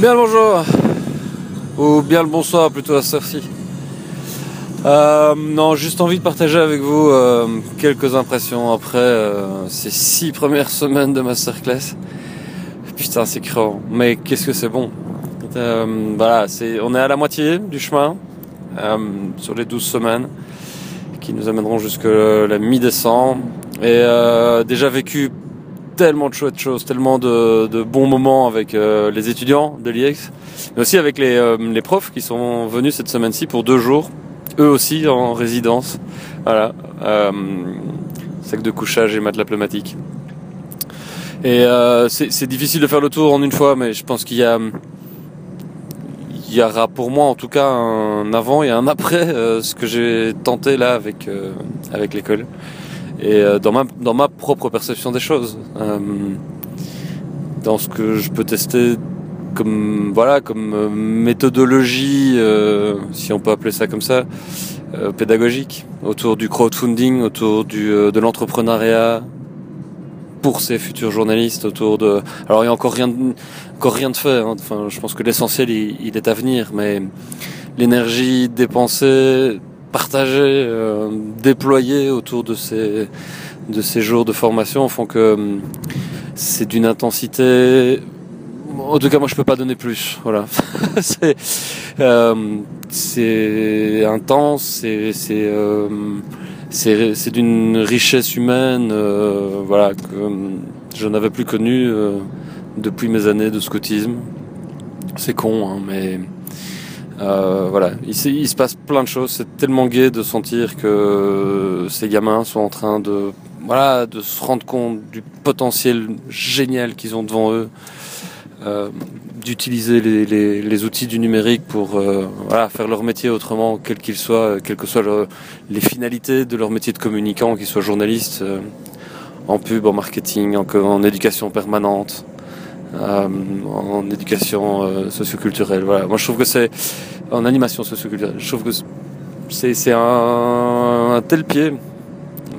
Bien le bonjour, ou bien le bonsoir plutôt à cette ci euh, non, juste envie de partager avec vous euh, quelques impressions après euh, ces six premières semaines de masterclass. Putain, c'est crevant. Mais qu'est-ce que c'est bon? voilà, c'est, on est à la moitié du chemin sur les 12 semaines qui nous amèneront jusque la mi-décembre. Et déjà vécu tellement de chouettes choses, tellement de, bons moments avec euh, les étudiants de l'IEX, mais aussi avec euh, les, profs qui sont venus cette semaine-ci pour deux jours, eux aussi en résidence. Voilà, euh, sac de couchage et matelas pneumatique. Et c'est difficile de faire le tour en une fois, mais je pense qu'il y y aura pour moi en tout cas un avant et un après ce que j'ai tenté là avec avec l'école et euh, dans ma dans ma propre perception des choses, euh, dans ce que je peux tester comme voilà comme euh, méthodologie, si on peut appeler ça comme ça, pédagogique autour du crowdfunding, autour du de l'entrepreneuriat pour ces futurs journalistes, autour de alors il y a encore rien encore rien de fait. Hein. Enfin, je pense que l'essentiel il est à venir, mais l'énergie dépensée partagé, euh, déployé autour de ces de ces jours de formation font que hum, c'est d'une intensité. En tout cas, moi, je peux pas donner plus. Voilà, c'est euh, intense, c'est c'est euh, c'est d'une richesse humaine, euh, voilà que hum, je n'avais plus connu euh, depuis mes années de scoutisme. C'est con, hein, mais euh, voilà, il, se passe plein de choses. C'est tellement gai de sentir que ces gamins sont en train de, voilà, de se rendre compte du potentiel génial qu'ils ont devant eux, euh, d'utiliser les, outils du numérique pour euh, faire leur métier autrement, quel qu'il soit, quelles que soient les finalités de leur métier de communicant, qu'ils soient journalistes, en pub, en marketing, en éducation permanente. Euh, en éducation euh, socioculturelle. Voilà. Moi, je trouve que c'est en animation socioculturelle. Je trouve que c'est c'est un, un, tel pied.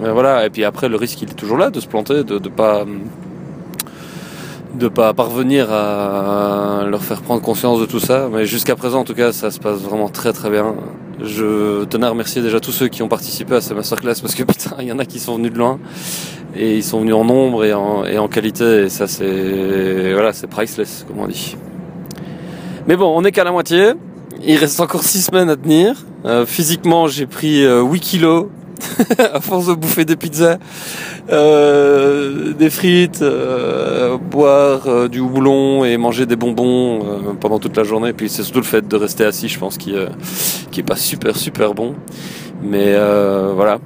Euh, voilà. Et puis après, le risque, il est toujours là de se planter, de ne pas de pas parvenir à leur faire prendre conscience de tout ça. Mais jusqu'à présent, en tout cas, ça se passe vraiment très très bien. Je tenais à remercier déjà tous ceux qui ont participé à ces masterclass parce que putain, il y en a qui sont venus de loin et ils sont venus en nombre et en, et en qualité et ça c'est voilà c'est priceless comme on dit. Mais bon, on est qu'à la moitié. Il reste encore six semaines à tenir. Euh, physiquement, j'ai pris euh, 8 kilos à force de bouffer des pizzas, euh, des frites, euh, boire euh, du houblon et manger des bonbons euh, pendant toute la journée. Puis c'est surtout le fait de rester assis, je pense, qui qui est pas super super bon. Mais voilà,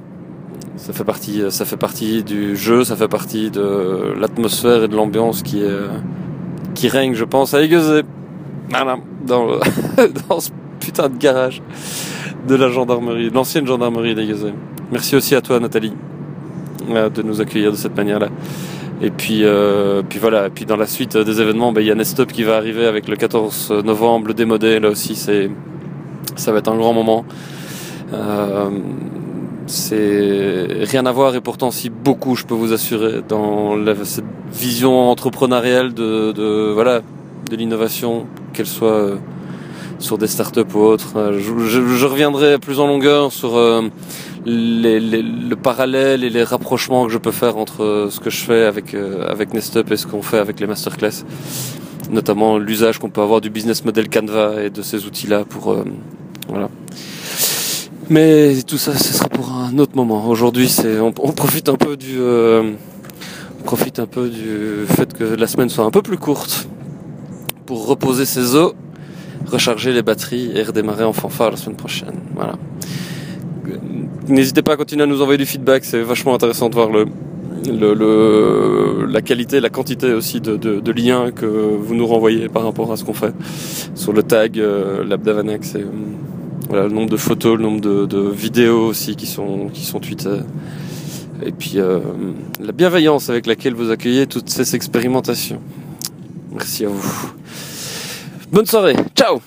ça fait partie, ça fait partie du jeu, ça fait partie de l'atmosphère et de l'ambiance qui qui règne, je pense, à Aiguezé. Voilà, dans, dans ce putain de garage de la gendarmerie, l'ancienne gendarmerie d'Aiguezé. Merci aussi à toi, Nathalie, euh, de nous accueillir de cette manière-là. Et puis, euh, puis voilà. Et puis dans la suite des événements, ben, il y a Nestop qui va arriver avec le 14 novembre, le démodé. Là aussi, c'est, ça va être un grand moment. Euh, c'est rien à voir et pourtant si beaucoup, je peux vous assurer, dans cette vision entrepreneuriale de, de voilà de l'innovation, qu'elle soit euh, sur des startups ou autres. Euh, je, je, reviendrai plus en longueur sur les, le parallèle et les rapprochements que je peux faire entre ce que je fais avec avec Nestup et ce qu'on fait avec les masterclass, notamment l'usage qu'on peut avoir du business model Canva et de ces outils-là pour voilà mais tout ça, ce sera pour un autre moment. Aujourd'hui, c'est on, profite un peu du euh, profite un peu du fait que la semaine soit un peu plus courte pour reposer ses os, recharger les batteries et redémarrer en fanfare la semaine prochaine. Voilà. N'hésitez pas à continuer à nous envoyer du feedback, c'est vachement intéressant de voir le, le, le, la qualité, la quantité aussi de, de, de, liens que vous nous renvoyez par rapport à ce qu'on fait sur le tag euh, Labdavanex. Et, voilà, le nombre de photos, le nombre de, de vidéos aussi qui sont, qui sont tweetées. Et puis euh, la bienveillance avec laquelle vous accueillez toutes ces expérimentations. Merci à vous. Bonne soirée. Ciao